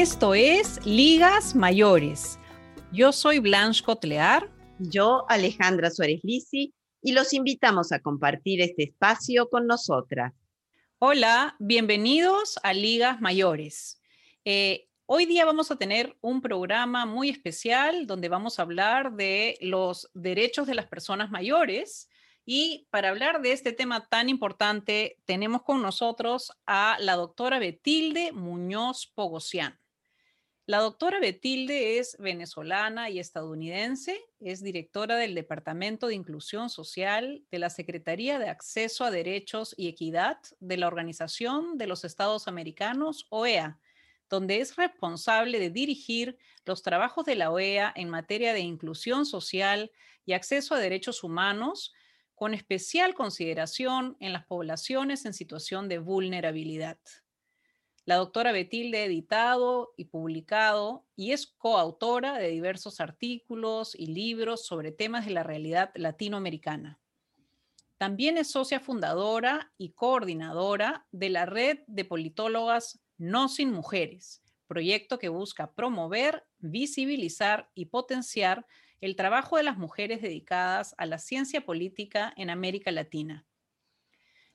Esto es Ligas Mayores. Yo soy Blanche Cotlear. Yo, Alejandra Suárez Lisi, y los invitamos a compartir este espacio con nosotras. Hola, bienvenidos a Ligas Mayores. Eh, hoy día vamos a tener un programa muy especial donde vamos a hablar de los derechos de las personas mayores. Y para hablar de este tema tan importante, tenemos con nosotros a la doctora Betilde Muñoz Pogosian. La doctora Betilde es venezolana y estadounidense, es directora del Departamento de Inclusión Social de la Secretaría de Acceso a Derechos y Equidad de la Organización de los Estados Americanos, OEA, donde es responsable de dirigir los trabajos de la OEA en materia de inclusión social y acceso a derechos humanos, con especial consideración en las poblaciones en situación de vulnerabilidad. La doctora Betilde ha editado y publicado y es coautora de diversos artículos y libros sobre temas de la realidad latinoamericana. También es socia fundadora y coordinadora de la red de politólogas No Sin Mujeres, proyecto que busca promover, visibilizar y potenciar el trabajo de las mujeres dedicadas a la ciencia política en América Latina.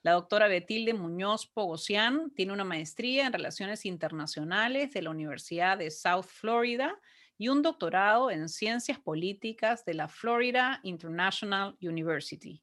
La doctora Betilde Muñoz Pogosian tiene una maestría en Relaciones Internacionales de la Universidad de South Florida y un doctorado en Ciencias Políticas de la Florida International University.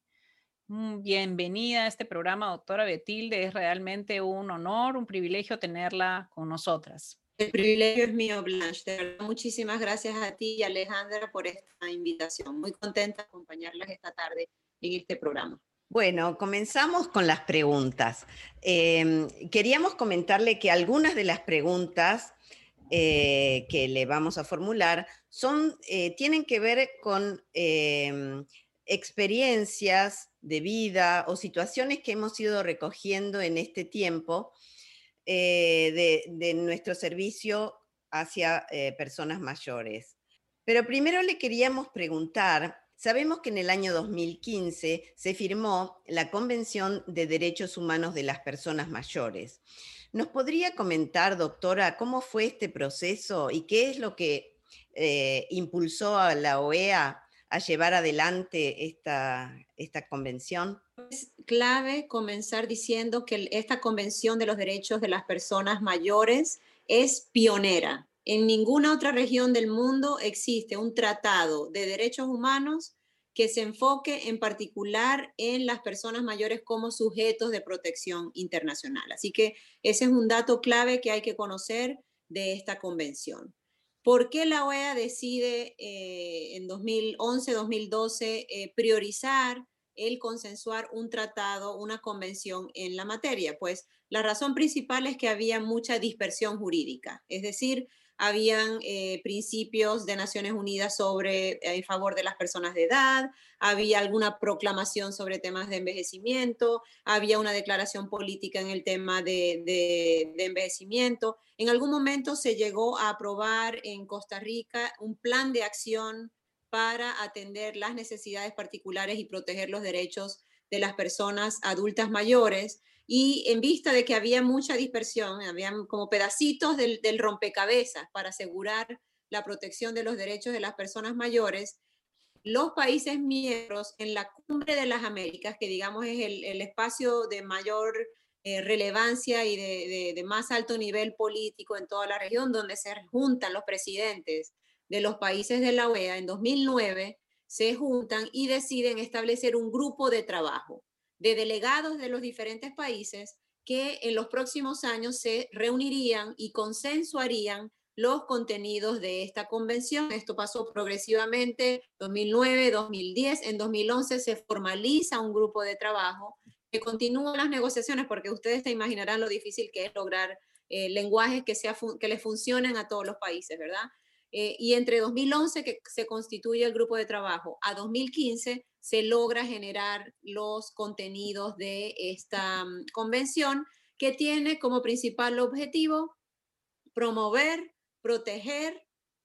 Mm, bienvenida a este programa, doctora Betilde. Es realmente un honor, un privilegio tenerla con nosotras. El privilegio es mío, Blanche. muchísimas gracias a ti y Alejandra por esta invitación. Muy contenta de acompañarlas esta tarde en este programa. Bueno, comenzamos con las preguntas. Em, queríamos comentarle que algunas de las preguntas eh, que le vamos a formular son, eh, tienen que ver con em, experiencias de vida o situaciones que hemos ido recogiendo en este tiempo eh, de, de, nuestro servicio hacia personas mayores. Pero primero le queríamos preguntar Sabemos que en el año 2015 se firmó la Convención de Derechos Humanos de las Personas Mayores. ¿Nos podría comentar, doctora, cómo fue este proceso y qué es lo que eh, impulsó a la OEA a llevar adelante esta, esta convención? Es clave comenzar diciendo que esta Convención de los Derechos de las Personas Mayores es pionera. En ninguna otra región del mundo existe un tratado de derechos humanos que se enfoque en particular en las personas mayores como sujetos de protección internacional. Así que ese es un dato clave que hay que conocer de esta convención. ¿Por qué la OEA decide eh, en 2011-2012 eh, priorizar el consensuar un tratado, una convención en la materia? Pues la razón principal es que había mucha dispersión jurídica, es decir, habían eh, principios de Naciones Unidas sobre eh, en favor de las personas de edad, había alguna proclamación sobre temas de envejecimiento, había una declaración política en el tema de, de envejecimiento. En algún momento se llegó a aprobar en Costa Rica un plan de acción para atender las necesidades particulares y proteger los derechos de las personas adultas mayores y en vista de que había mucha dispersión, habían como pedacitos del, rompecabezas para asegurar la protección de los derechos de las personas mayores, los países miembros en la cumbre de las Américas, que digamos es el, espacio de mayor eh, relevancia y de, de, más alto nivel político en toda la región, donde se juntan los presidentes de los países de la OEA, en 2009 se juntan y deciden establecer un grupo de trabajo de delegados de los diferentes países que en los próximos años se reunirían y consensuarían los contenidos de esta convención. Esto pasó progresivamente 2009, 2010, en 2011 se formaliza un grupo de trabajo que continúa las negociaciones porque ustedes se imaginarán lo difícil que es lograr eh, lenguajes que, sea, que le funcionen a todos los países, ¿verdad? Eh, y entre 2011 que se constituye el grupo de trabajo a 2015 se logra generar los contenidos de esta mm, convención que tiene como principal objetivo promover, proteger,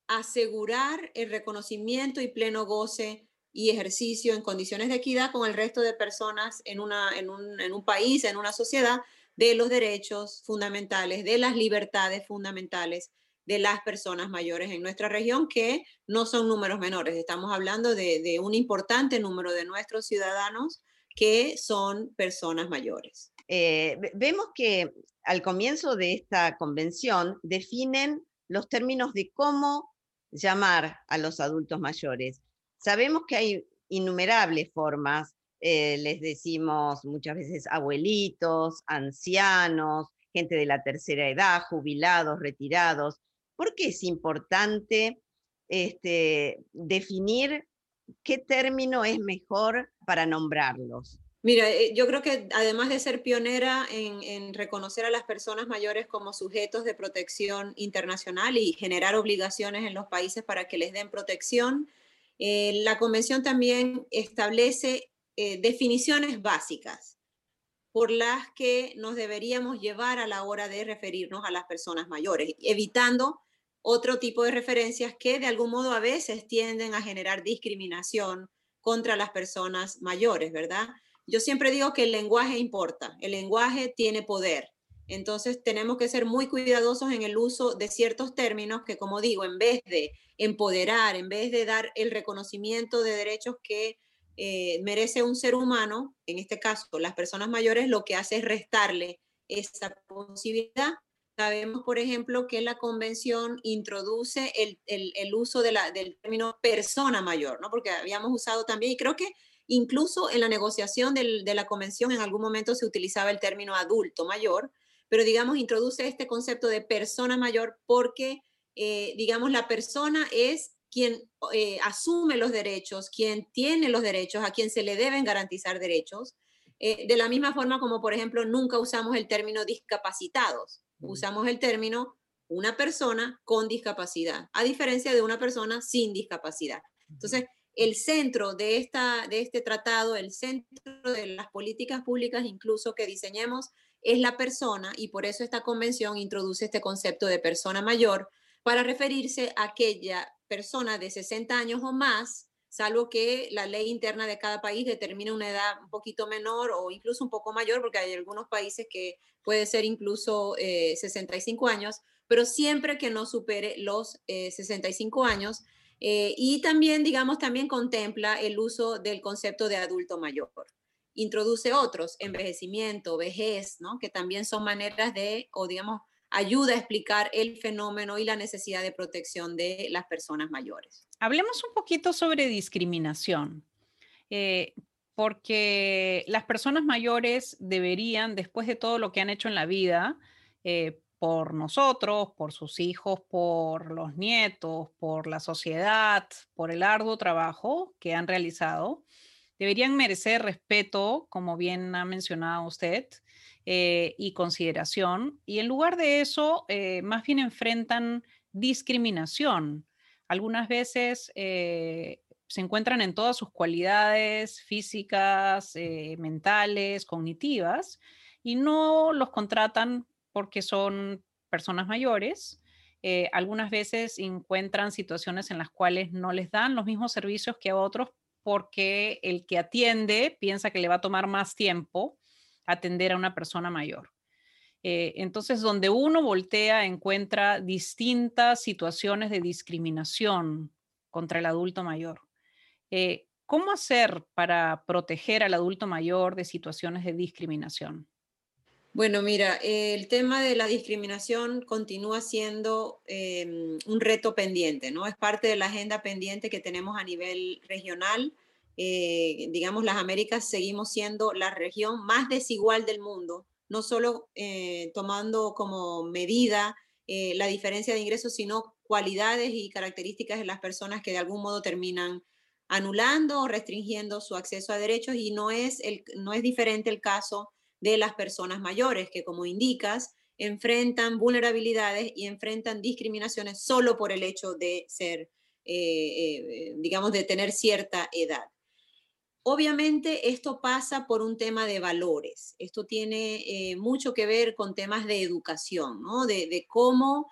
asegurar el reconocimiento y pleno goce y ejercicio en condiciones de equidad con el resto de personas en, una, en, un, en un país, en una sociedad, de los derechos fundamentales, de las libertades fundamentales de las personas mayores en nuestra región, que no son números menores. Estamos hablando de, un importante número de nuestros ciudadanos que son personas mayores. Eh, vemos que al comienzo de esta convención definen los términos de cómo llamar a los adultos mayores. Sabemos que hay innumerables formas, eh, les decimos muchas veces abuelitos, ancianos, gente de la tercera edad, jubilados, retirados. ¿Por qué es importante este, definir qué término es mejor para nombrarlos? Mira, eh, yo creo que además de ser pionera en, reconocer a las personas mayores como sujetos de protección internacional y generar obligaciones en los países para que les den protección, eh, la convención también establece eh, definiciones básicas por las que nos deberíamos llevar a la hora de referirnos a las personas mayores, evitando otro tipo de referencias que de algún modo a veces tienden a generar discriminación contra las personas mayores, ¿verdad? Yo siempre digo que el lenguaje importa, el lenguaje tiene poder. Entonces tenemos que ser muy cuidadosos en el uso de ciertos términos que, como digo, en vez de empoderar, en vez de dar el reconocimiento de derechos que eh, merece un ser humano, en este caso las personas mayores, lo que hace es restarle esa posibilidad. Sabemos, por ejemplo, que la convención introduce el, uso del término persona mayor, ¿no? Porque habíamos usado también, y creo que Incluso en la negociación de la convención en algún momento se utilizaba el término adulto mayor, pero digamos introduce este concepto de persona mayor porque, eh, digamos, la persona es quien eh, asume los derechos, quien tiene los derechos, a quien se le deben garantizar derechos. Eh, de la misma forma como, por ejemplo, nunca usamos el término discapacitados, usamos el término una persona con discapacidad, a diferencia de una persona sin discapacidad. Entonces, el centro de, esta, de este tratado, el centro de las políticas públicas incluso que diseñemos es la persona y por eso esta convención introduce este concepto de persona mayor para referirse a aquella persona de 60 años o más, salvo que la ley interna de cada país determine una edad un poquito menor o incluso un poco mayor, porque hay algunos países que puede ser incluso 65 eh, años, pero siempre que no supere los 65 eh, años, eh, y también, digamos, también contempla el uso del concepto de adulto mayor. Introduce otros, envejecimiento, vejez, ¿no? que también son maneras de, o digamos, ayuda a explicar el fenómeno y la necesidad de protección de las personas mayores. Hablemos un poquito sobre discriminación, eh, porque las personas mayores deberían, después de todo lo que han hecho en la vida, eh, por nosotros, por sus hijos, por los nietos, por la sociedad, por el arduo trabajo que han realizado, deberían merecer respeto, como bien ha mencionado usted, eh, y consideración. Y en lugar de eso, eh, más bien enfrentan discriminación. Algunas veces eh, se encuentran en todas sus cualidades físicas, mentales, cognitivas, y no los contratan porque son personas mayores. Algunas veces encuentran situaciones en las cuales no les dan los mismos servicios que a otros porque el que atiende piensa que le va a tomar más tiempo atender a una persona mayor. Eh, entonces, donde uno voltea, encuentra distintas situaciones de discriminación contra el adulto mayor. Eh, ¿Cómo hacer para proteger al adulto mayor de situaciones de discriminación? Bueno, mira, el tema de la discriminación continúa siendo em, un reto pendiente, ¿no? Es parte de la agenda pendiente que tenemos a nivel regional. Eh, digamos, las Américas seguimos siendo la región más desigual del mundo, no solo eh, tomando como medida eh, la diferencia de ingresos, sino cualidades y características de las personas que de algún modo terminan anulando o restringiendo su acceso a derechos y no es, el, no es diferente el caso de las personas mayores, que como indicas, enfrentan vulnerabilidades y enfrentan discriminaciones solo por el hecho de ser, eh, eh, digamos, de tener cierta edad. Obviamente esto pasa por un tema de valores. Esto tiene eh, mucho que ver con temas de educación, ¿no? de, de cómo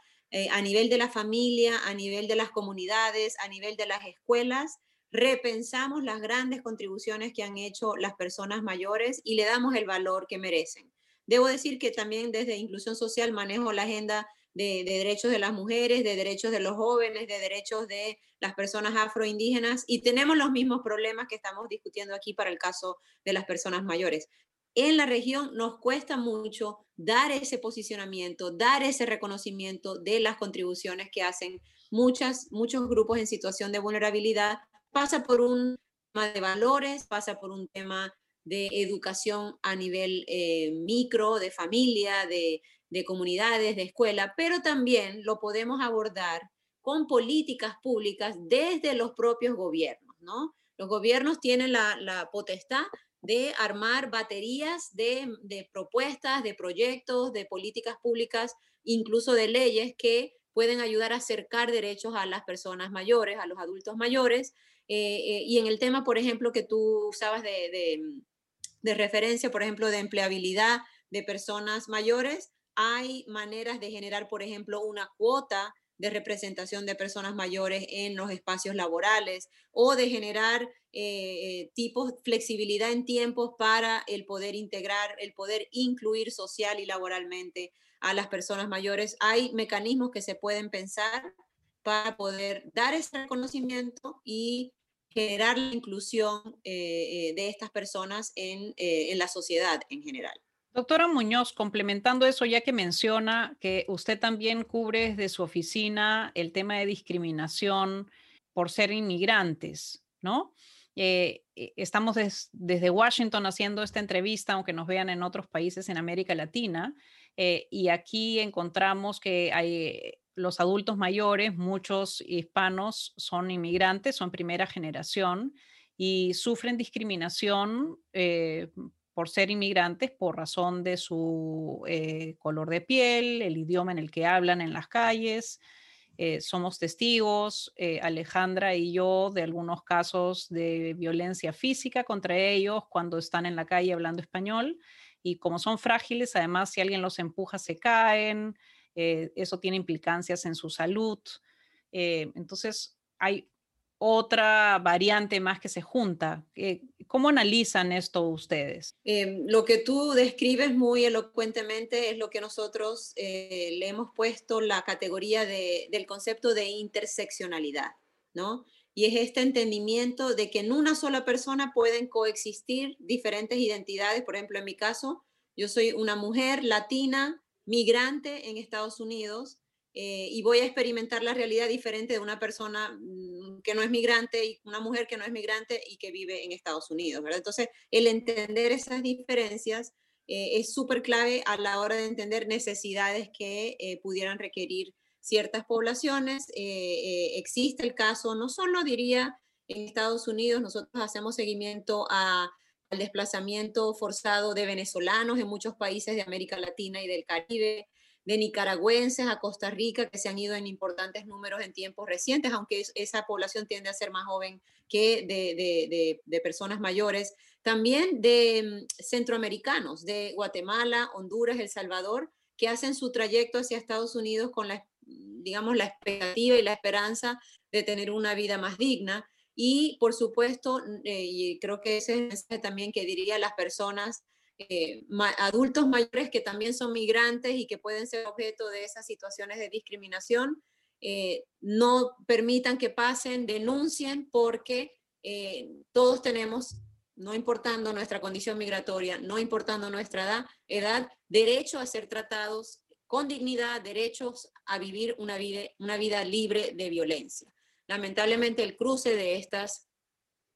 a nivel de la familia, a nivel de las comunidades, a nivel de las escuelas, repensamos las grandes contribuciones que han hecho las personas mayores y le damos el valor que merecen. Debo decir que también desde Inclusión Social manejo la agenda de, derechos de las mujeres, de derechos de los jóvenes, de derechos de las personas afroindígenas y tenemos los mismos problemas que estamos discutiendo aquí para el caso de las personas mayores. En la región nos cuesta mucho dar ese posicionamiento, dar ese reconocimiento de las contribuciones que hacen muchas, muchos grupos en situación de vulnerabilidad. Pasa por un tema de valores, pasa por un tema de educación a nivel eh, micro, de familia, de, de comunidades, de escuela, pero también lo podemos abordar con políticas públicas desde los propios gobiernos, ¿no? Los gobiernos tienen la, potestad de armar baterías de, de, propuestas, de proyectos, de políticas públicas, incluso de leyes que pueden ayudar a acercar derechos a las personas mayores, a los adultos mayores. Eh, eh, y en el tema, por ejemplo, que tú usabas de, referencia, por ejemplo, de empleabilidad de personas mayores, hay maneras de generar, por ejemplo, una cuota de representación de personas mayores en los espacios laborales o de generar eh, tipos, flexibilidad en tiempos para el poder integrar, el poder incluir social y laboralmente a las personas mayores. Hay mecanismos que se pueden pensar para poder dar ese reconocimiento y generar la inclusión eh, de estas personas en la sociedad en general. Doctora Muñoz, complementando eso, ya que menciona que usted también cubre desde su oficina el tema de discriminación por ser inmigrantes, ¿no? Eh, eh, estamos desde Washington haciendo esta entrevista, aunque nos vean en otros países en América Latina, eh, y aquí encontramos que hay los adultos mayores, muchos hispanos son inmigrantes, son primera generación y sufren discriminación por ser inmigrantes por razón de su eh, color de piel, el idioma en el que hablan en las calles. Eh, somos testigos, eh, Alejandra y yo, de algunos casos de violencia física contra ellos cuando están en la calle hablando español. Y como son frágiles, además, si alguien los empuja, se caen. Eso tiene implicancias en su salud. entonces, hay otra variante más que se junta. Eh, ¿Cómo analizan esto ustedes? Em, lo que tú describes muy elocuentemente es lo que nosotros eh, le hemos puesto la categoría del concepto de interseccionalidad, ¿no? Y es este entendimiento de que en una sola persona pueden coexistir diferentes identidades. Por ejemplo, en mi caso, yo soy una mujer latina, migrante en Estados Unidos, eh, y voy a experimentar la realidad diferente de una persona mm, que no es migrante y una mujer que no es migrante y que vive en Estados Unidos, ¿verdad? Entonces, el entender esas diferencias eh, es súper clave a la hora de entender necesidades que eh, pudieran requerir ciertas poblaciones. existe el caso, no solo diría en Estados Unidos, nosotros hacemos seguimiento a, al desplazamiento forzado de venezolanos en muchos países de América Latina y del Caribe de nicaragüenses a Costa Rica que se han ido en importantes números en tiempos recientes, aunque esa población tiende a ser más joven que de, personas mayores. También de mm, centroamericanos, de Guatemala, Honduras, El Salvador, que hacen su trayecto hacia Estados Unidos con la, digamos, la expectativa y la esperanza de tener una vida más digna. Y por supuesto, eh, y creo que ese es también que diría las personas eh, adultos mayores que también son migrantes y que pueden ser objeto de esas situaciones de discriminación, eh, no permitan que pasen, denuncien, porque todos tenemos, no importando nuestra condición migratoria, no importando nuestra edad, edad, derecho a ser tratados con dignidad, derechos a vivir una vida libre de violencia. Lamentablemente el cruce de estas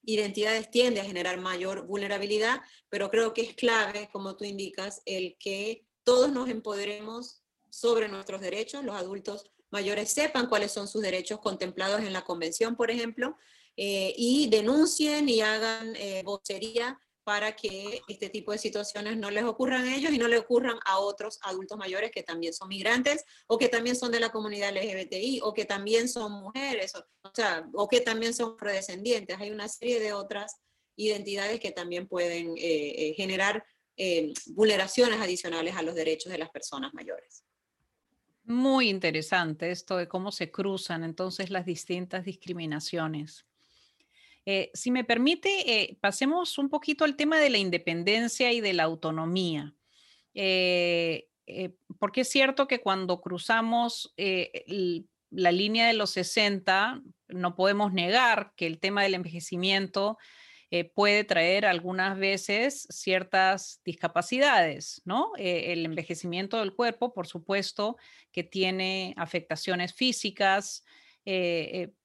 identidades tiende a generar mayor vulnerabilidad, pero creo que es clave, como tú indicas, el que todos nos empoderemos sobre nuestros derechos, los adultos mayores sepan cuáles son sus derechos contemplados en la convención, por ejemplo, eh, y denuncien y hagan eh, vocería para que este tipo de situaciones no les ocurran a ellos y no le ocurran a otros adultos mayores que también son migrantes o que también son de la comunidad LGBTI o que también son mujeres o, que también son afrodescendientes. Hay una serie de otras identidades que también pueden eh, eh, generar eh, vulneraciones adicionales a los derechos de las personas mayores. Muy interesante esto de cómo se cruzan entonces las distintas discriminaciones. Eh, si me permite, eh, pasemos un poquito al tema de la independencia y de la autonomía. Eh, porque es cierto que cuando cruzamos la línea de los 60, no podemos negar que el tema del envejecimiento puede traer algunas veces ciertas discapacidades, ¿no? el envejecimiento del cuerpo, por supuesto, que tiene afectaciones físicas,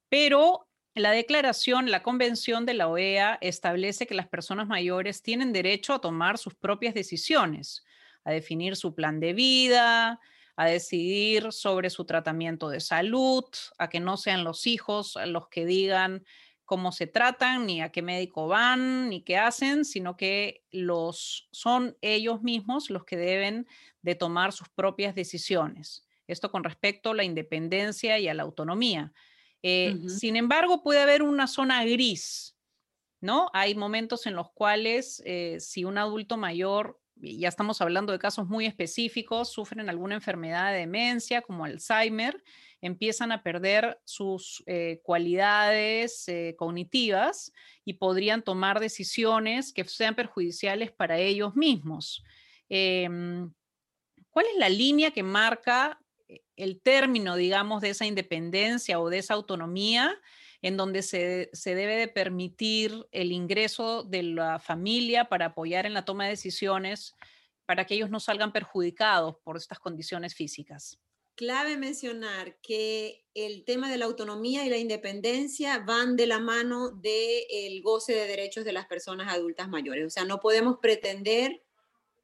pero la declaración, la convención de la OEA establece que las personas mayores tienen derecho a tomar sus propias decisiones, a definir su plan de vida, a decidir sobre su tratamiento de salud, a que no sean los hijos los que digan cómo se tratan, ni a qué médico van, ni qué hacen, sino que son ellos mismos los que deben de tomar sus propias decisiones. Esto con respecto a la independencia y a la autonomía. Eh, sin embargo, puede haber una zona gris, ¿no? Hay momentos en los cuales eh, si un adulto mayor, ya estamos hablando de casos muy específicos, sufren alguna enfermedad de demencia como Alzheimer, empiezan a perder sus eh, cualidades cognitivas y podrían tomar decisiones que sean perjudiciales para ellos mismos. Em, ¿Cuál es la línea que marca el término, digamos, de esa independencia o de esa autonomía en donde se, debe de permitir el ingreso de la familia para apoyar en la toma de decisiones para que ellos no salgan perjudicados por estas condiciones físicas. Clave mencionar que el tema de la autonomía y la independencia van de la mano del goce de derechos de las personas adultas mayores. O sea, no podemos pretender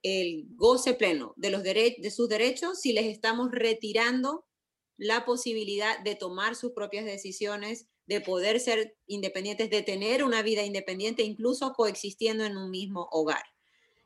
el goce pleno de, sus derechos si les estamos retirando la posibilidad de tomar sus propias decisiones, de poder ser independientes, de tener una vida independiente, incluso coexistiendo en un mismo hogar.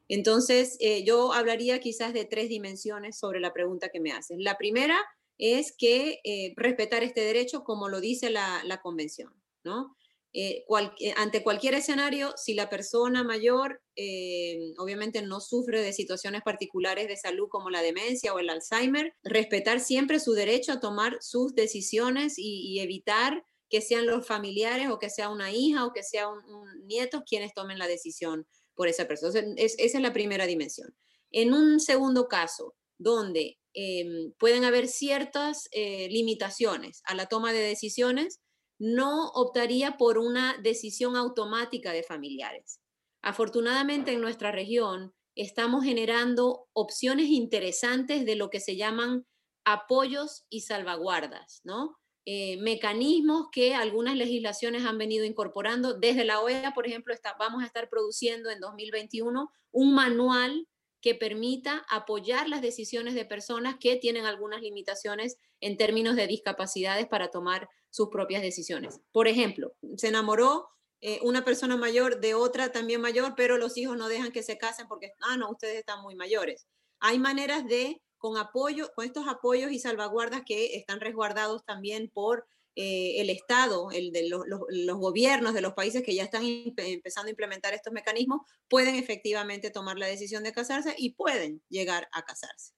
Entonces, eh, yo hablaría quizás de tres dimensiones sobre la pregunta que me haces. La primera es que eh, respetar este derecho como lo dice la, la convención, ¿no? Eh, eh, ante cualquier escenario, si la persona mayor eh, obviamente no sufre de situaciones particulares de salud como la demencia o el Alzheimer, respetar siempre su derecho a tomar sus decisiones y, evitar que sean los familiares o que sea una hija o que sea un, nieto quienes tomen la decisión por esa persona. esa es la primera dimensión. En un segundo caso, donde em, pueden haber ciertas limitaciones a la toma de decisiones, no optaría por una decisión automática de familiares. Afortunadamente en nuestra región estamos generando opciones interesantes de lo que se llaman apoyos y salvaguardas, ¿no? Eh, mecanismos que algunas legislaciones han venido incorporando. Desde la OEA, por ejemplo, vamos a estar produciendo en 2021 un manual que permita apoyar las decisiones de personas que tienen algunas limitaciones en términos de discapacidades para tomar sus propias decisiones. Por ejemplo, se enamoró eh, una persona mayor de otra también mayor, pero los hijos no dejan que se casen porque, ah, no, ustedes están muy mayores. Hay maneras de, con apoyo, con estos apoyos y salvaguardas que están resguardados también por eh, el Estado, el de los, los, gobiernos de los países que ya están empezando a implementar estos mecanismos, pueden efectivamente tomar la decisión de casarse y pueden llegar a casarse.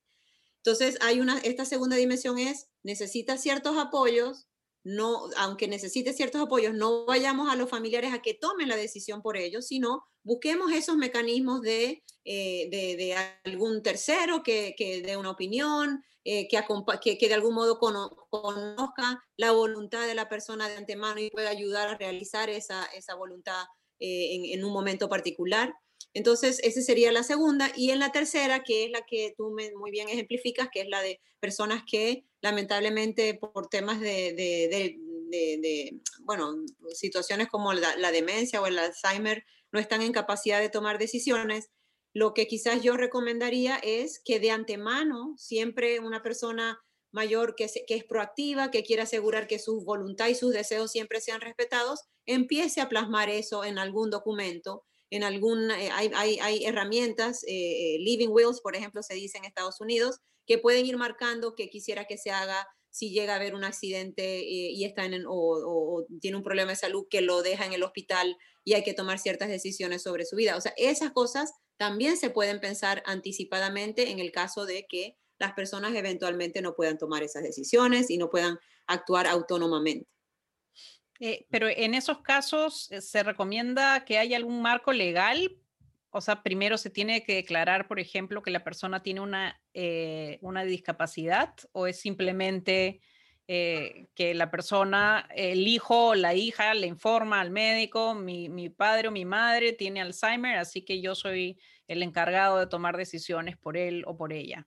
Entonces, hay una, esta segunda dimensión es, necesita ciertos apoyos, no, aunque necesite ciertos apoyos, no vayamos a los familiares a que tomen la decisión por ellos, sino busquemos esos mecanismos de, eh, de, algún tercero que, que dé una opinión, eh, que, que, de algún modo conozca la voluntad de la persona de antemano y pueda ayudar a realizar esa, esa voluntad eh, en, un momento particular. Entonces, esa sería la segunda. Y en la tercera, que es la que tú muy bien ejemplificas, que es la de personas que lamentablemente por temas de, de, bueno, situaciones como la, la, demencia o el Alzheimer no están en capacidad de tomar decisiones, lo que quizás yo recomendaría es que de antemano siempre una persona mayor que, que es proactiva, que quiere asegurar que su voluntad y sus deseos siempre sean respetados, empiece a plasmar eso en algún documento en algún, eh, hay, hay, herramientas, eh, eh, Living Wills, por ejemplo, se dice en Estados Unidos, que pueden ir marcando que quisiera que se haga si llega a haber un accidente y está en, o, tiene un problema de salud que lo deja en el hospital y hay que tomar ciertas decisiones sobre su vida. O sea, esas cosas también se pueden pensar anticipadamente en el caso de que las personas eventualmente no puedan tomar esas decisiones y no puedan actuar autónomamente. Eh, pero en esos casos, eh, ¿se recomienda que haya algún marco legal o sea, primero se tiene que declarar, por ejemplo, que la persona tiene una, eh, una discapacidad o es simplemente eh, que la persona, el hijo o la hija le informa al médico, mi, mi, padre o mi madre tiene Alzheimer, así que yo soy el encargado de tomar decisiones por él o por ella.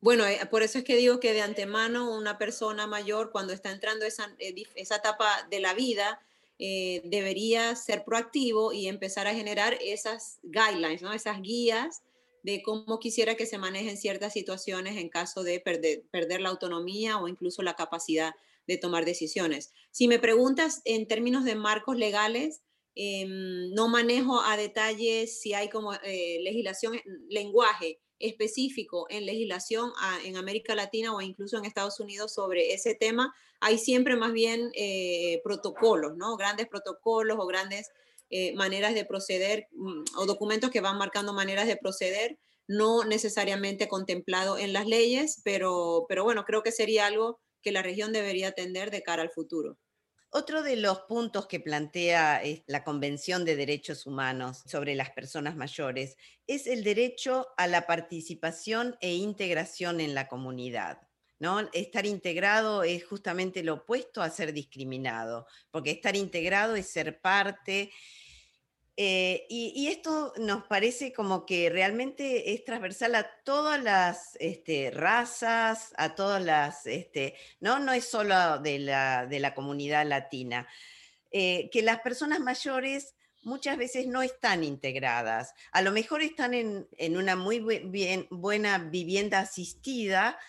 Bueno, eh, por eso es que digo que de antemano una persona mayor cuando está entrando esa, esa etapa de la vida, eh, debería ser proactivo y empezar a generar esas guidelines, ¿no? esas guías de cómo quisiera que se manejen ciertas situaciones en caso de perder, perder la autonomía o incluso la capacidad de tomar decisiones. Si me preguntas en términos de marcos legales, em, no manejo a detalle si hay como eh, legislación, lenguaje específico en legislación en América Latina o incluso en Estados Unidos sobre ese tema, hay siempre más bien eh, protocolos, ¿no? Grandes protocolos o grandes eh, maneras de proceder mm, o documentos que van marcando maneras de proceder, no necesariamente contemplado en las leyes, pero, pero bueno, creo que sería algo que la región debería atender de cara al futuro. Otro de los puntos que plantea la Convención de Derechos Humanos sobre las personas mayores es el derecho a la participación e integración en la comunidad. ¿no? Estar integrado es justamente lo opuesto a ser discriminado, porque estar integrado es ser parte, eh, y, esto nos parece como que realmente es transversal a todas las este, razas, a todas las, este, ¿no? No es solo de la, comunidad latina. Eh, que las personas mayores muchas veces no están integradas. A lo mejor están en, una muy bien, buena vivienda asistida,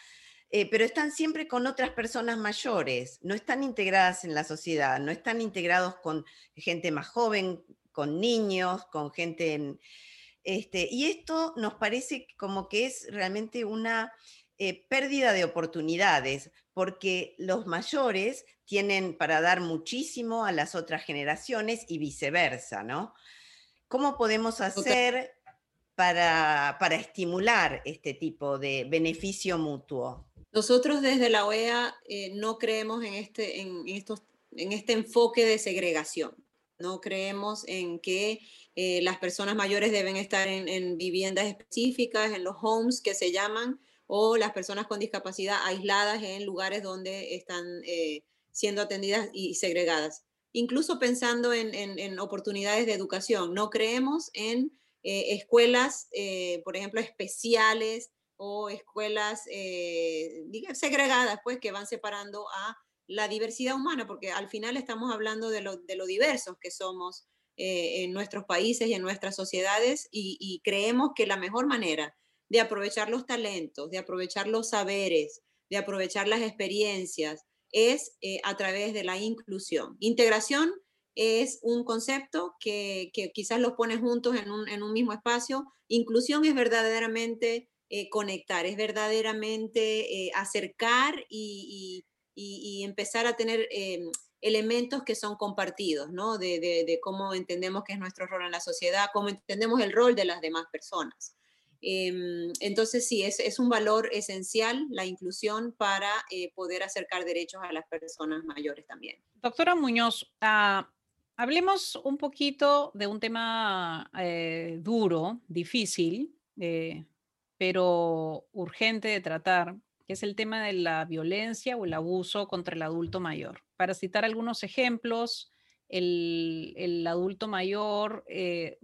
eh, pero están siempre con otras personas mayores, no están integradas en la sociedad, no están integrados con gente más joven, con niños, con gente en... Este, y esto nos parece como que es realmente una eh, pérdida de oportunidades, porque los mayores tienen para dar muchísimo a las otras generaciones y viceversa, ¿no? ¿Cómo podemos hacer para, para estimular este tipo de beneficio mutuo? Nosotros desde la OEA eh, no creemos en este, en, estos, en este enfoque de segregación. No creemos en que eh, las personas mayores deben estar en, viviendas específicas, en los homes que se llaman, o las personas con discapacidad aisladas en lugares donde están eh, siendo atendidas y segregadas. Incluso pensando en, oportunidades de educación, no creemos en eh, escuelas, por ejemplo, especiales o escuelas segregadas, pues que van separando a la diversidad humana, porque al final estamos hablando de lo, de lo diversos que somos eh, en nuestros países y en nuestras sociedades y, creemos que la mejor manera de aprovechar los talentos, de aprovechar los saberes, de aprovechar las experiencias, es eh, a través de la inclusión. Integración es un concepto que, que quizás los pone juntos en un, en un, mismo espacio. Inclusión es verdaderamente eh, conectar, es verdaderamente acercar y, y, empezar a tener em, elementos que son compartidos, ¿no? De, cómo entendemos que es nuestro rol en la sociedad, cómo entendemos el rol de las demás personas. Em, entonces, sí, es, un valor esencial la inclusión para eh, poder acercar derechos a las personas mayores también. Doctora Muñoz, ah, hablemos un poquito de un tema eh, duro, difícil, eh, pero urgente de tratar, que es el tema de la violencia o el abuso contra el adulto mayor. Para citar algunos ejemplos, el, adulto mayor eh,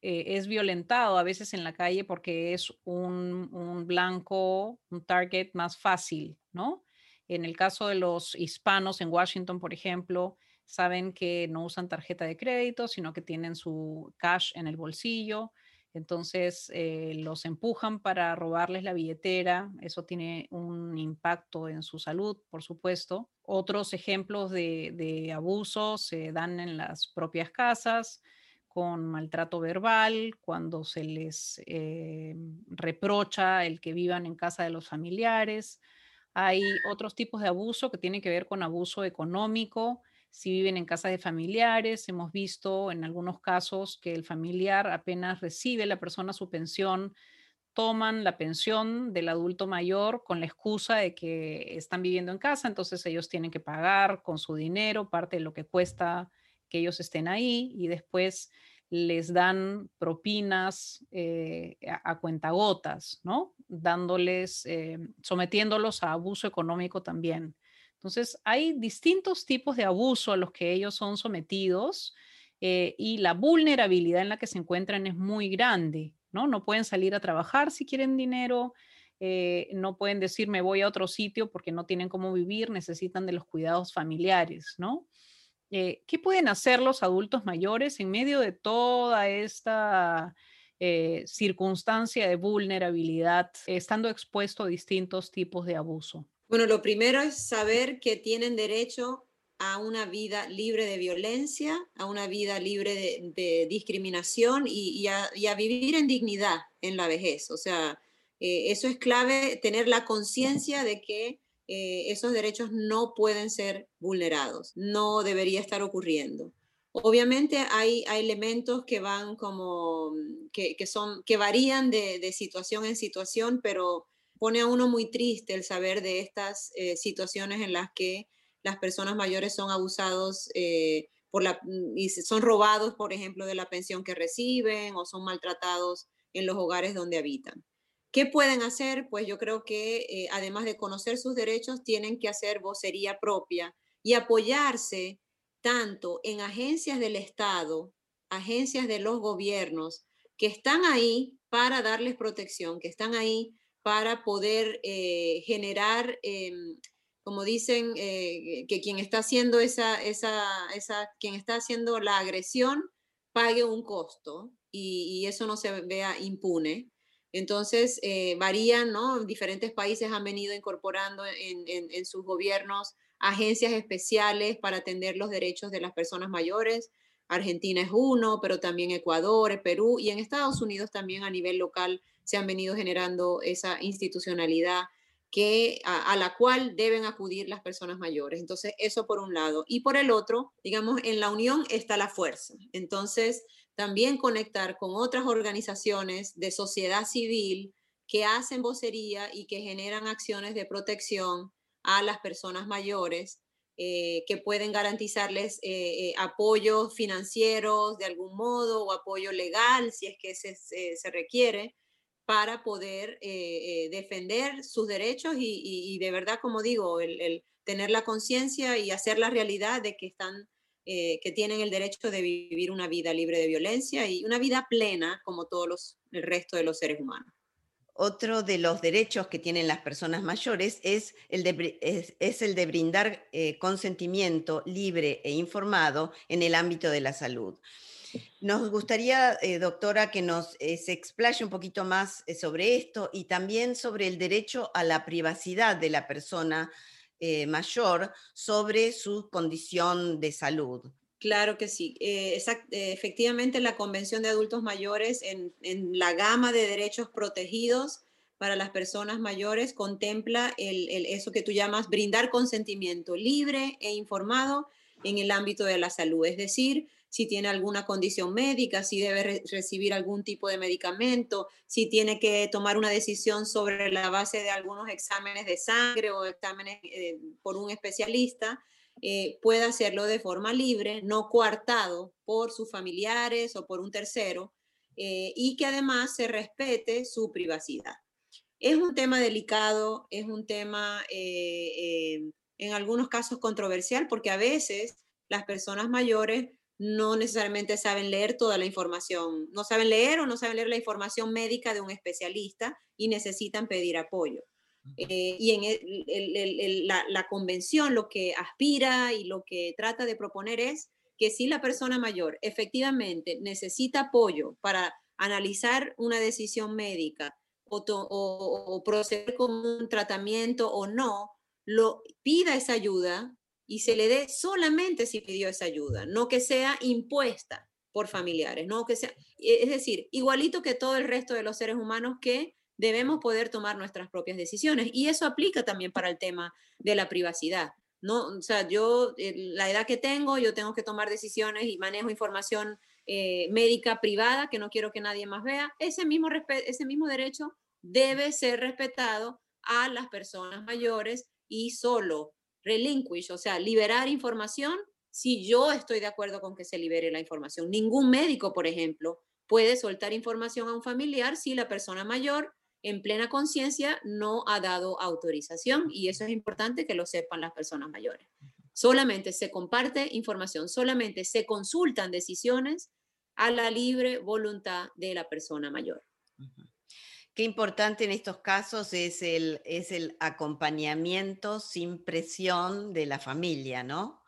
eh, es violentado a veces en la calle porque es un, blanco, un target más fácil, ¿no? En el caso de los hispanos en Washington, por ejemplo, saben que no usan tarjeta de crédito, sino que tienen su cash en el bolsillo entonces eh, los empujan para robarles la billetera, eso tiene un impacto en su salud, por supuesto. Otros ejemplos de, abuso se dan en las propias casas, con maltrato verbal, cuando se les eh, reprocha el que vivan en casa de los familiares. Hay otros tipos de abuso que tienen que ver con abuso económico, si viven en casa de familiares. Hemos visto en algunos casos que el familiar apenas recibe la persona su pensión, toman la pensión del adulto mayor con la excusa de que están viviendo en casa, entonces ellos tienen que pagar con su dinero parte de lo que cuesta que ellos estén ahí y después les dan propinas eh, a, cuentagotas, ¿no? Dándoles, eh, sometiéndolos a abuso económico también. Entonces, hay distintos tipos de abuso a los que ellos son sometidos eh, y la vulnerabilidad en la que se encuentran es muy grande, ¿no? No pueden salir a trabajar si quieren dinero, no pueden decir me voy a otro sitio porque no tienen cómo vivir, necesitan de los cuidados familiares, ¿no? Eh, ¿Qué pueden hacer los adultos mayores en medio de toda esta eh, circunstancia de vulnerabilidad, estando expuesto a distintos tipos de abuso? Bueno, lo primero es saber que tienen derecho a una vida libre de violencia, a una vida libre de, discriminación y, a, vivir en dignidad en la vejez. O sea, eh, eso es clave, tener la conciencia de que eh, esos derechos no pueden ser vulnerados, no debería estar ocurriendo. Obviamente hay, elementos que van como, que, son, que varían de, situación en situación, pero pone a uno muy triste el saber de estas eh, situaciones en las que las personas mayores son abusados eh, por la, mm, y son robados, por ejemplo, de la pensión que reciben o son maltratados en los hogares donde habitan. ¿Qué pueden hacer? Pues yo creo que eh, además de conocer sus derechos, tienen que hacer vocería propia y apoyarse tanto en agencias del Estado, agencias de los gobiernos, que están ahí para darles protección, que están ahí para poder eh, generar, em, como dicen, eh, que quien está haciendo esa, esa, esa, quien está haciendo la agresión pague un costo y, eso no se vea impune. Entonces, eh, varían, ¿no? Diferentes países han venido incorporando en, sus gobiernos agencias especiales para atender los derechos de las personas mayores. Argentina es uno, pero también Ecuador, Perú y en Estados Unidos también a nivel local se han venido generando esa institucionalidad que, a, la cual deben acudir las personas mayores. Entonces, eso por un lado. Y por el otro, digamos, en la unión está la fuerza. Entonces, también conectar con otras organizaciones de sociedad civil que hacen vocería y que generan acciones de protección a las personas mayores, eh, que pueden garantizarles eh, eh, apoyos financieros de algún modo o apoyo legal si es que se, requiere para poder defender sus derechos y, de verdad, como digo, el tener la conciencia y hacer la realidad de que están eh, que tienen el derecho de vivir una vida libre de violencia y una vida plena como todos los, el resto de los seres humanos. Otro de los derechos que tienen las personas mayores es el de, es, el de brindar eh, consentimiento libre e informado en el ámbito de la salud. Nos gustaría, eh, doctora, que nos se explaye un poquito más sobre esto y también sobre el derecho a la privacidad de la persona eh, mayor sobre su condición de salud. Claro que sí. Eh, eh, efectivamente, la Convención de Adultos Mayores, en, la gama de derechos protegidos para las personas mayores, contempla eso que tú llamas brindar consentimiento libre e informado en el ámbito de la salud. Es decir, si tiene alguna condición médica, si debe recibir algún tipo de medicamento, si tiene que tomar una decisión sobre la base de algunos exámenes de sangre o exámenes eh, por un especialista, eh, puede hacerlo de forma libre, no coartado por sus familiares o por un tercero, eh, y que además se respete su privacidad. Es un tema delicado, es un tema en algunos casos controversial, porque a veces las personas mayores no necesariamente saben leer toda la información, no saben leer o no saben leer la información médica de un especialista y necesitan pedir apoyo. Eh, y en la, convención lo que aspira y lo que trata de proponer es que si la persona mayor efectivamente necesita apoyo para analizar una decisión médica o, o proceder con un tratamiento o no, lo pida esa ayuda y se le dé solamente si pidió esa ayuda, no que sea impuesta por familiares, no que sea, e, es decir, igualito que todo el resto de los seres humanos que debemos poder tomar nuestras propias decisiones y eso aplica también para el tema de la privacidad. No, o sea, yo eh, la edad que tengo, yo tengo que tomar decisiones y manejo información eh, médica privada que no quiero que nadie más vea. Ese mismo, ese mismo derecho debe ser respetado a las personas mayores y solo relinquish, o sea, liberar información si yo estoy de acuerdo con que se libere la información. Ningún médico, por ejemplo, puede soltar información a un familiar si la persona mayor en plena conciencia no ha dado autorización y eso es importante que lo sepan las personas mayores. Solamente se comparte información, solamente se consultan decisiones a la libre voluntad de la persona mayor. Qué importante en estos casos es el, es el acompañamiento sin presión de la familia, ¿no?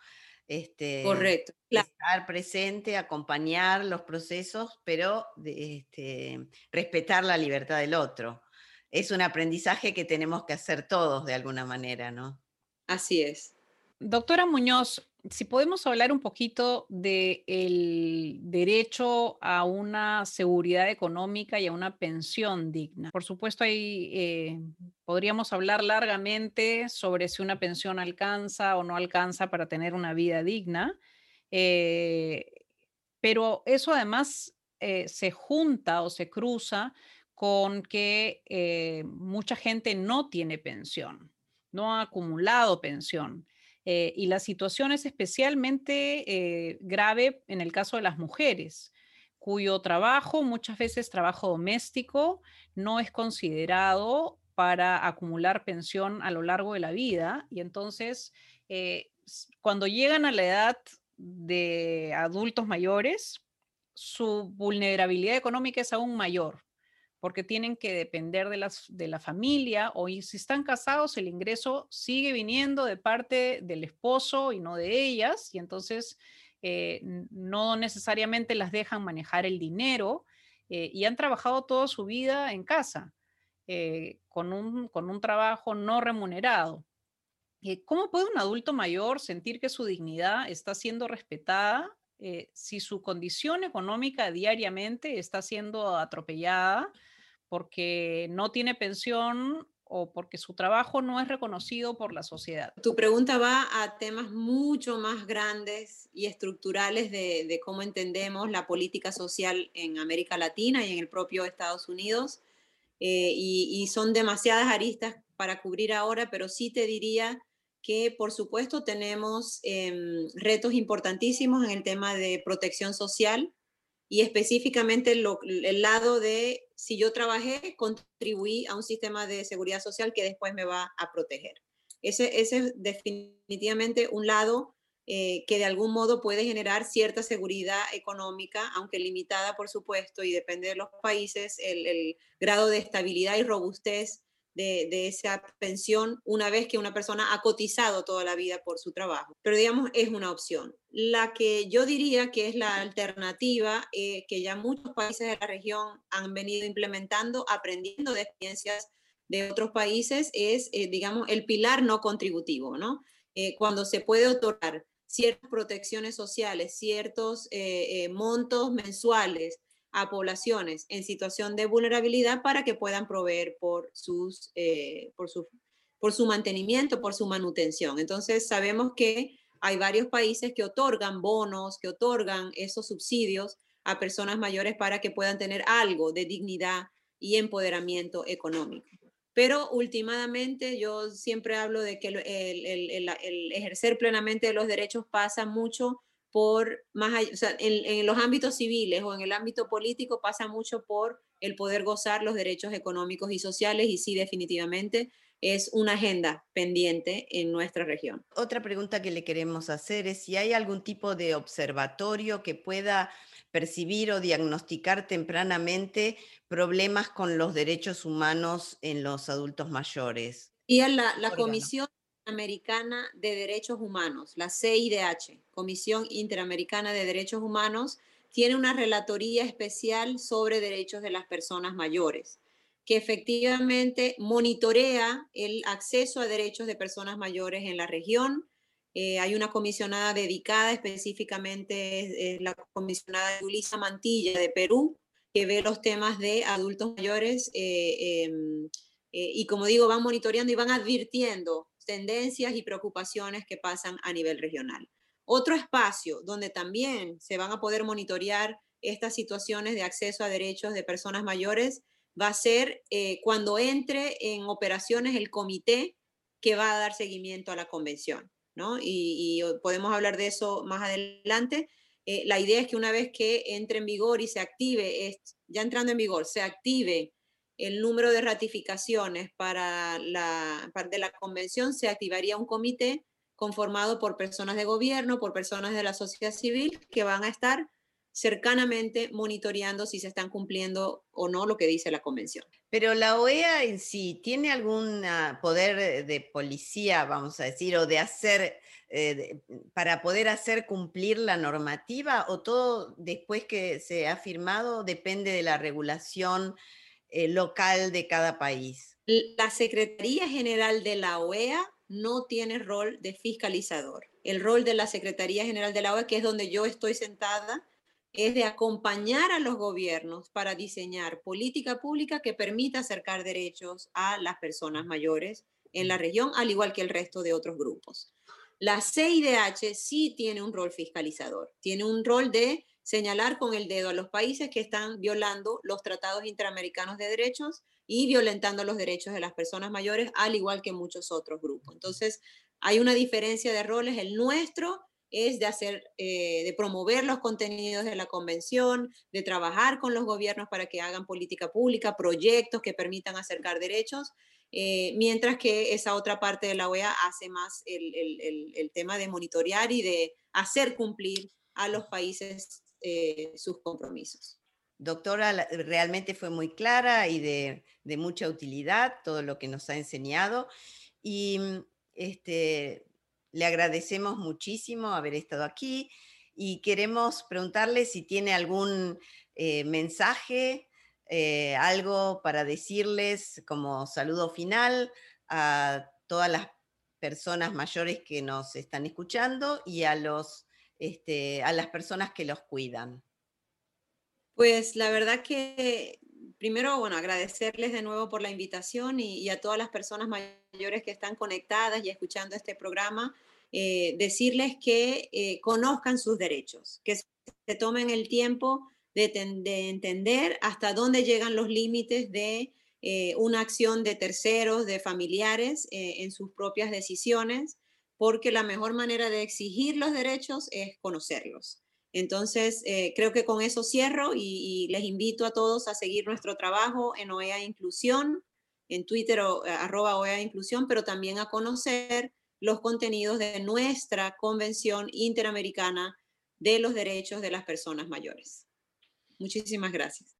Este, Correcto. Estar presente, acompañar los procesos, pero este, respetar la libertad del otro. Es un aprendizaje que tenemos que hacer todos de alguna manera, ¿no? Así es. Doctora Muñoz, si podemos hablar un poquito del derecho a una seguridad económica y a una pensión digna. Por supuesto, ahí eh, podríamos hablar largamente sobre si una pensión alcanza o no alcanza para tener una vida digna, eh, pero eso además eh, se junta o se cruza con que mucha gente no tiene pensión, no ha acumulado pensión. Eh, y la situación es especialmente eh, grave en el caso de las mujeres, cuyo trabajo, muchas veces trabajo doméstico, no es considerado para acumular pensión a lo largo de la vida. Y entonces, eh, cuando llegan a la edad de adultos mayores, su vulnerabilidad económica es aún mayor porque tienen que depender de, las, de la familia o si están casados el ingreso sigue viniendo de parte del esposo y no de ellas y entonces eh, no necesariamente las dejan manejar el dinero eh, y han trabajado toda su vida en casa eh, con, un, con un trabajo no remunerado. ¿Cómo puede un adulto mayor sentir que su dignidad está siendo respetada si su condición económica diariamente está siendo atropellada porque no tiene pensión o porque su trabajo no es reconocido por la sociedad. Tu pregunta va a temas mucho más grandes y estructurales de, cómo entendemos la política social en América Latina y en el propio Estados Unidos. Eh, y, son demasiadas aristas para cubrir ahora, pero sí te diría que por supuesto tenemos em, retos importantísimos en el tema de protección social y específicamente el lado de si yo trabajé, contribuí a un sistema de seguridad social que después me va a proteger. Ese, ese es definitivamente un lado eh, que de algún modo puede generar cierta seguridad económica, aunque limitada, por supuesto, y depende de los países, el, el grado de estabilidad y robustez de, esa pensión una vez que una persona ha cotizado toda la vida por su trabajo. Pero digamos, es una opción. La que yo diría que es la alternativa, eh, que ya muchos países de la región han venido implementando, aprendiendo de experiencias de otros países, es, eh, digamos, el pilar no contributivo, ¿no? Eh, cuando se puede otorgar ciertas protecciones sociales, ciertos montos mensuales a poblaciones en situación de vulnerabilidad para que puedan proveer por, sus, eh, por, su, por su mantenimiento, por su manutención. Entonces, sabemos que hay varios países que otorgan bonos, que otorgan esos subsidios a personas mayores para que puedan tener algo de dignidad y empoderamiento económico. Pero últimamente yo siempre hablo de que el, el, el, el ejercer plenamente los derechos pasa mucho por más o sea, en, los ámbitos civiles o en el ámbito político pasa mucho por el poder gozar los derechos económicos y sociales y sí definitivamente es una agenda pendiente en nuestra región. Otra pregunta que le queremos hacer es si hay algún tipo de observatorio que pueda percibir o diagnosticar tempranamente problemas con los derechos humanos en los adultos mayores. Y la, la Comisión Interamericana de Derechos Humanos, la CIDH, Comisión Interamericana de Derechos Humanos, tiene una relatoría especial sobre derechos de las personas mayores, que efectivamente monitorea el acceso a derechos de personas mayores en la región. Eh, hay una comisionada dedicada específicamente, la comisionada Julisa Mantilla de Perú, que ve los temas de adultos mayores eh, em, eh, y como digo, van monitoreando y van advirtiendo tendencias y preocupaciones que pasan a nivel regional. Otro espacio donde también se van a poder monitorear estas situaciones de acceso a derechos de personas mayores va a ser eh, cuando entre en operaciones el comité que va a dar seguimiento a la convención. ¿no? Y, podemos hablar de eso más adelante. Eh, la idea es que una vez que entre en vigor y se active, ya entrando en vigor, se active el número de ratificaciones para la, para de la convención, se activaría un comité conformado por personas de gobierno, por personas de la sociedad civil, que van a estar cercanamente monitoreando si se están cumpliendo o no lo que dice la convención. Pero la OEA en sí tiene algún poder de policía, vamos a decir, o de hacer, eh, para poder hacer cumplir la normativa, o todo después que se ha firmado depende de la regulación eh, local de cada país. La Secretaría General de la OEA no tiene rol de fiscalizador. El rol de la Secretaría General de la OEA, que es donde yo estoy sentada, es de acompañar a los gobiernos para diseñar política pública que permita acercar derechos a las personas mayores en la región, al igual que el resto de otros grupos. La CIDH sí tiene un rol fiscalizador, tiene un rol de señalar con el dedo a los países que están violando los tratados interamericanos de derechos y violentando los derechos de las personas mayores, al igual que muchos otros grupos. Entonces, hay una diferencia de roles. El nuestro es de hacer, eh, de promover los contenidos de la convención, de trabajar con los gobiernos para que hagan política pública, proyectos que permitan acercar derechos, eh, mientras que esa otra parte de la OEA hace más el, tema de monitorear y de hacer cumplir a los países eh, sus compromisos. Doctora, realmente fue muy clara y de, mucha utilidad todo lo que nos ha enseñado. Y este, le agradecemos muchísimo haber estado aquí y queremos preguntarle si tiene algún eh, mensaje, eh, algo para decirles como saludo final a todas las personas mayores que nos están escuchando y a, los, este, a las personas que los cuidan. Pues la verdad que primero, bueno, agradecerles de nuevo por la invitación y, a todas las personas mayores que están conectadas y escuchando este programa, eh, decirles que eh, conozcan sus derechos, que se tomen el tiempo de, entender hasta dónde llegan los límites de eh, una acción de terceros, de familiares en sus propias decisiones, porque la mejor manera de exigir los derechos es conocerlos. Entonces, eh, creo que con eso cierro y, les invito a todos a seguir nuestro trabajo en OEA Inclusión, en Twitter o eh, arroba OEA Inclusión, pero también a conocer los contenidos de nuestra Convención Interamericana de los Derechos de las Personas Mayores. Muchísimas gracias.